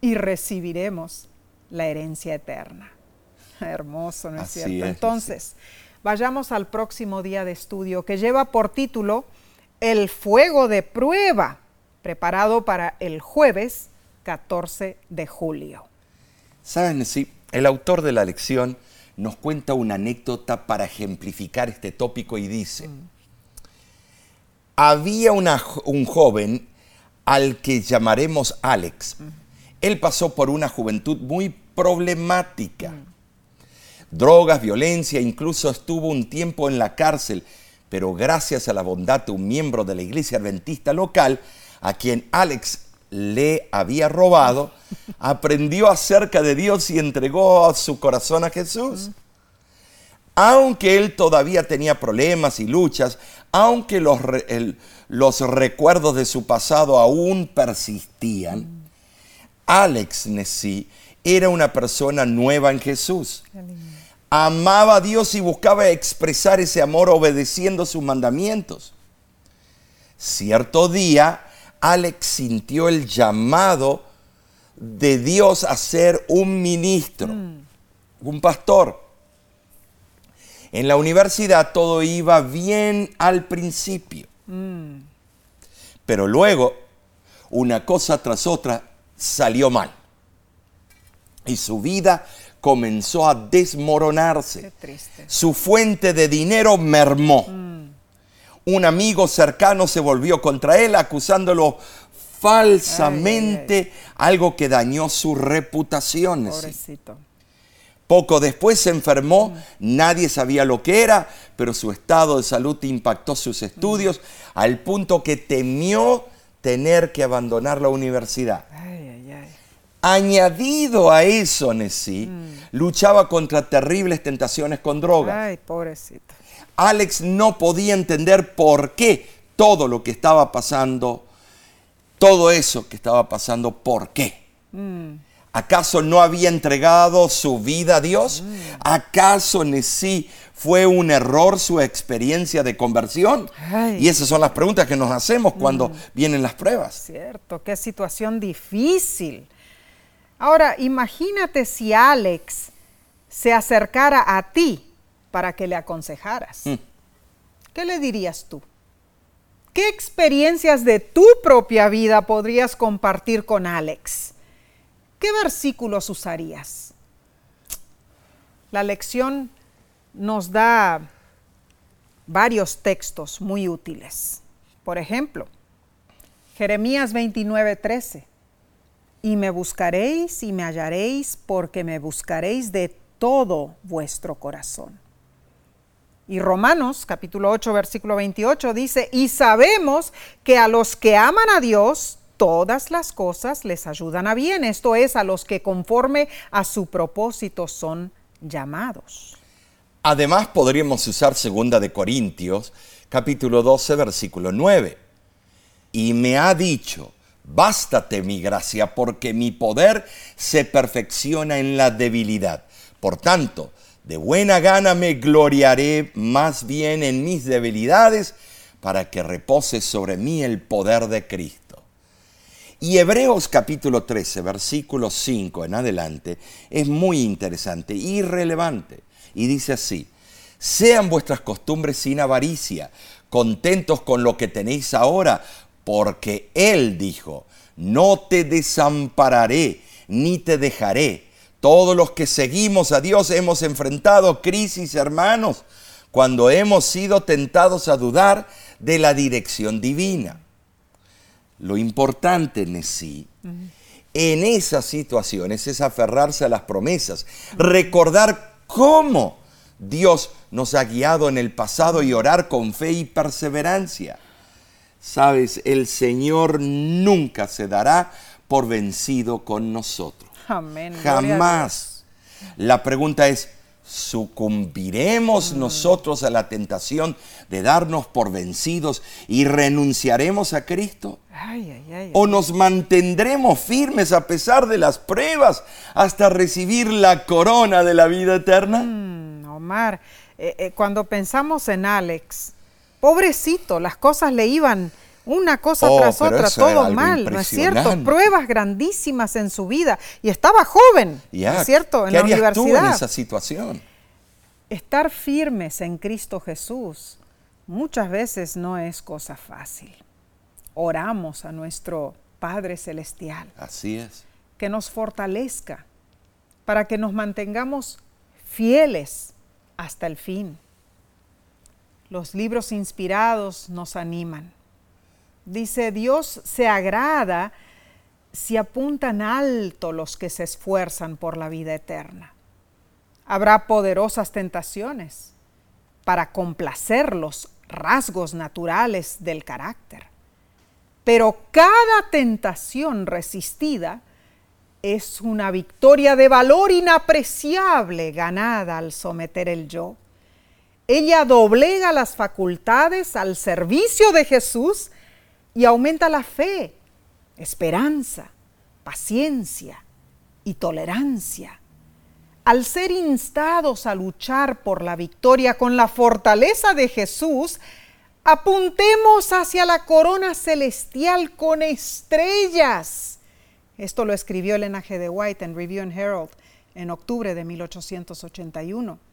y recibiremos la herencia eterna. Hermoso, ¿no es cierto? Entonces, vayamos al próximo día de estudio que lleva por título El fuego de prueba, preparado para el jueves 14 de julio.
Saben, sí, el autor de la lección nos cuenta una anécdota para ejemplificar este tópico y dice, mm. había un joven al que llamaremos Alex. Mm. Él pasó por una juventud muy problemática. Mm drogas, violencia, incluso estuvo un tiempo en la cárcel, pero gracias a la bondad de un miembro de la iglesia adventista local, a quien Alex le había robado, aprendió acerca de Dios y entregó su corazón a Jesús. Aunque él todavía tenía problemas y luchas, aunque los, los recuerdos de su pasado aún persistían, Alex Nessi era una persona nueva en Jesús amaba a Dios y buscaba expresar ese amor obedeciendo sus mandamientos. Cierto día, Alex sintió el llamado de Dios a ser un ministro, mm. un pastor. En la universidad todo iba bien al principio, mm. pero luego una cosa tras otra salió mal. Y su vida comenzó a desmoronarse. Su fuente de dinero mermó. Mm. Un amigo cercano se volvió contra él acusándolo falsamente, algo que dañó su reputación. Poco después se enfermó, mm. nadie sabía lo que era, pero su estado de salud impactó sus estudios mm. al punto que temió tener que abandonar la universidad. Añadido a eso, Nessie, mm. luchaba contra terribles tentaciones con drogas.
Ay, pobrecito.
Alex no podía entender por qué todo lo que estaba pasando, todo eso que estaba pasando, ¿por qué? Mm. ¿Acaso no había entregado su vida a Dios? Mm. ¿Acaso Nessie fue un error su experiencia de conversión? Y esas son las preguntas que nos hacemos cuando vienen las pruebas.
Cierto, qué situación difícil. Ahora, imagínate si Alex se acercara a ti para que le aconsejaras. Mm. ¿Qué le dirías tú? ¿Qué experiencias de tu propia vida podrías compartir con Alex? ¿Qué versículos usarías? La lección nos da varios textos muy útiles. Por ejemplo, Jeremías 29, 13 y me buscaréis y me hallaréis porque me buscaréis de todo vuestro corazón. Y Romanos capítulo 8 versículo 28 dice, y sabemos que a los que aman a Dios, todas las cosas les ayudan a bien, esto es, a los que conforme a su propósito son llamados.
Además podríamos usar segunda de Corintios capítulo 12 versículo 9. Y me ha dicho, Bástate mi gracia, porque mi poder se perfecciona en la debilidad. Por tanto, de buena gana me gloriaré más bien en mis debilidades, para que repose sobre mí el poder de Cristo. Y Hebreos capítulo 13, versículo 5 en adelante, es muy interesante y relevante. Y dice así, sean vuestras costumbres sin avaricia, contentos con lo que tenéis ahora, porque Él dijo, no te desampararé ni te dejaré. Todos los que seguimos a Dios hemos enfrentado crisis, hermanos, cuando hemos sido tentados a dudar de la dirección divina. Lo importante, Nesí, en esas situaciones es aferrarse a las promesas, recordar cómo Dios nos ha guiado en el pasado y orar con fe y perseverancia. Sabes, el Señor nunca se dará por vencido con nosotros.
Amén.
Jamás. La pregunta es, ¿sucumbiremos nosotros a la tentación de darnos por vencidos y renunciaremos a Cristo?
Ay, ay, ay,
¿O nos mantendremos firmes a pesar de las pruebas hasta recibir la corona de la vida eterna?
Mm, Omar, eh, eh, cuando pensamos en Alex, pobrecito, las cosas le iban una cosa
Oh,
tras otra, todo mal, ¿no es cierto? Pruebas grandísimas en su vida y estaba joven, ¿no es cierto? En
¿Qué
la
harías tú en
universidad.
esa situación?
Estar firmes en Cristo Jesús muchas veces no es cosa fácil. Oramos a nuestro Padre Celestial
Así es.
que nos fortalezca para que nos mantengamos fieles hasta el fin. Los libros inspirados nos animan. Dice, Dios se agrada si apuntan alto los que se esfuerzan por la vida eterna. Habrá poderosas tentaciones para complacer los rasgos naturales del carácter. Pero cada tentación resistida es una victoria de valor inapreciable ganada al someter el yo. Ella doblega las facultades al servicio de Jesús y aumenta la fe, esperanza, paciencia y tolerancia. Al ser instados a luchar por la victoria con la fortaleza de Jesús, apuntemos hacia la corona celestial con estrellas. Esto lo escribió Elena G. de White en Review and Herald en octubre de 1881.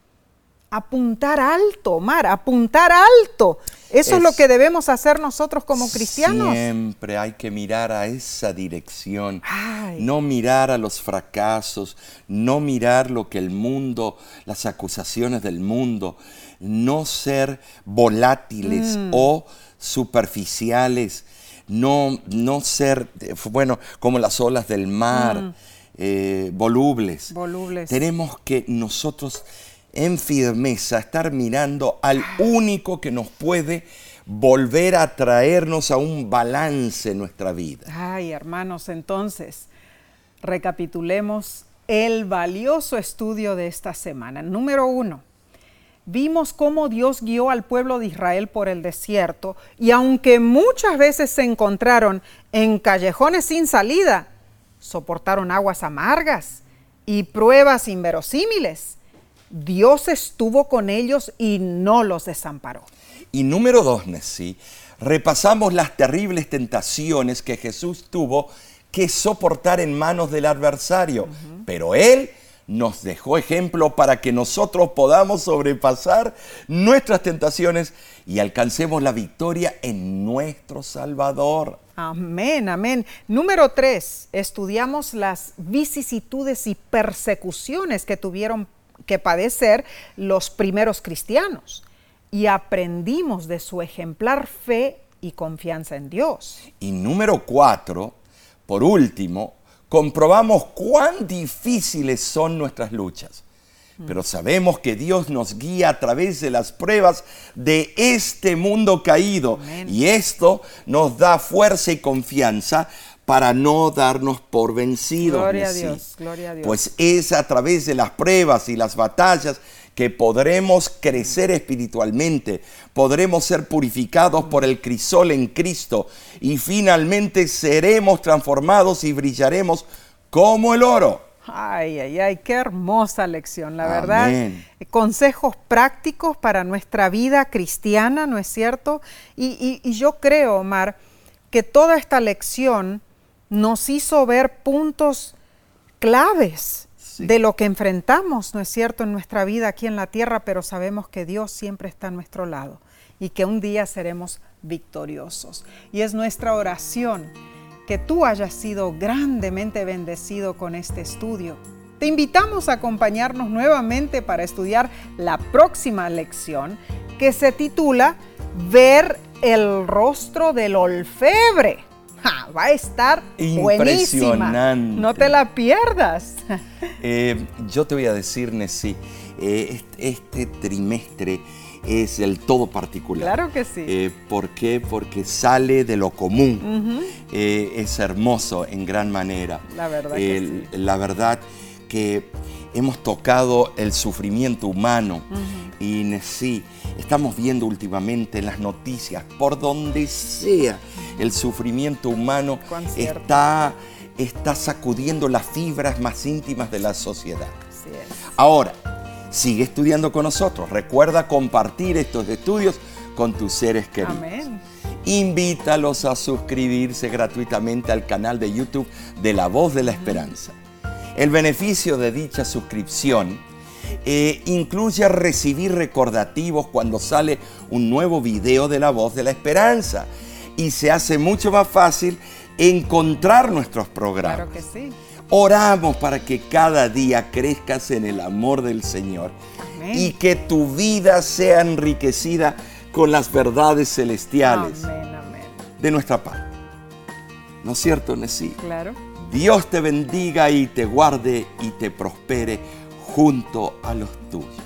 Apuntar alto, Omar, apuntar alto. Eso es,
Es-
lo que debemos hacer nosotros como cristianos.
Siempre hay que mirar a esa dirección.
Ay.
No mirar a los fracasos, no mirar lo que el mundo, las acusaciones del mundo, no ser volátiles
Mm.
o superficiales, no, no ser, bueno, como las olas del mar, eh, volubles.
Mm. Volubles.
Tenemos que nosotros en firmeza estar mirando al único que nos puede volver a traernos a un balance en nuestra vida.
Ay, hermanos, entonces, recapitulemos el valioso estudio de esta semana. Número uno, vimos cómo Dios guió al pueblo de Israel por el desierto y aunque muchas veces se encontraron en callejones sin salida, soportaron aguas amargas y pruebas inverosímiles. Dios estuvo con ellos y no los desamparó.
Y número dos, Nessie, repasamos las terribles tentaciones que Jesús tuvo que soportar en manos del adversario, pero Él nos dejó ejemplo para que nosotros podamos sobrepasar nuestras tentaciones y alcancemos la victoria en nuestro Salvador.
Amén, amén. Número tres, estudiamos las vicisitudes y persecuciones que tuvieron que padecer los primeros cristianos y aprendimos de su ejemplar fe y confianza en Dios.
Y número cuatro, por último, comprobamos cuán difíciles son nuestras luchas. Pero sabemos que Dios nos guía a través de las pruebas de este mundo caído.
Amén.
Y esto nos da fuerza y confianza para no darnos por vencidos.
Gloria a. Dios, gloria a Dios.
Pues es a través de las pruebas y las batallas que podremos crecer espiritualmente, podremos ser purificados por el crisol en Cristo y finalmente seremos transformados y brillaremos como el oro.
Ay, ay, ay, qué hermosa lección, la verdad.
Amén.
Consejos prácticos para nuestra vida cristiana, ¿no es cierto? Y, y- y yo creo, Omar, que toda esta lección nos hizo ver puntos claves
Sí.
de lo que enfrentamos, ¿no es cierto?, en nuestra vida aquí en la tierra, pero sabemos que Dios siempre está a nuestro lado y que un día seremos victoriosos. Y es nuestra oración que tú hayas sido grandemente bendecido con este estudio Te invitamos a acompañarnos nuevamente para estudiar la próxima lección que se titula Ver el rostro del olfebre. Va a estar buenísima. No te la pierdas.
Eh, yo te voy a decir, Nessie, eh, este, trimestre es el todo particular.
Claro que sí.
Eh, ¿Por qué? Porque sale de lo común. es hermoso en gran manera.
La verdad. Que
sí. La verdad que hemos tocado el sufrimiento humano y sí, estamos viendo últimamente en las noticias, por donde sea, el sufrimiento humano está, está sacudiendo las fibras más íntimas de la sociedad. Ahora, sigue estudiando con nosotros. Recuerda compartir estos estudios con tus seres queridos. Amén. Invítalos a suscribirse gratuitamente al canal de YouTube de La Voz de la Esperanza. El beneficio de dicha suscripción eh, incluye recibir recordativos cuando sale un nuevo video de la voz de la esperanza y se hace mucho más fácil encontrar nuestros programas.
Claro que sí.
Oramos para que cada día crezcas en el amor del Señor y que tu vida sea enriquecida con las verdades celestiales de nuestra parte. ¿No es cierto, Nesí?
Claro.
Dios te bendiga y te guarde y te prospere junto a los tuyos.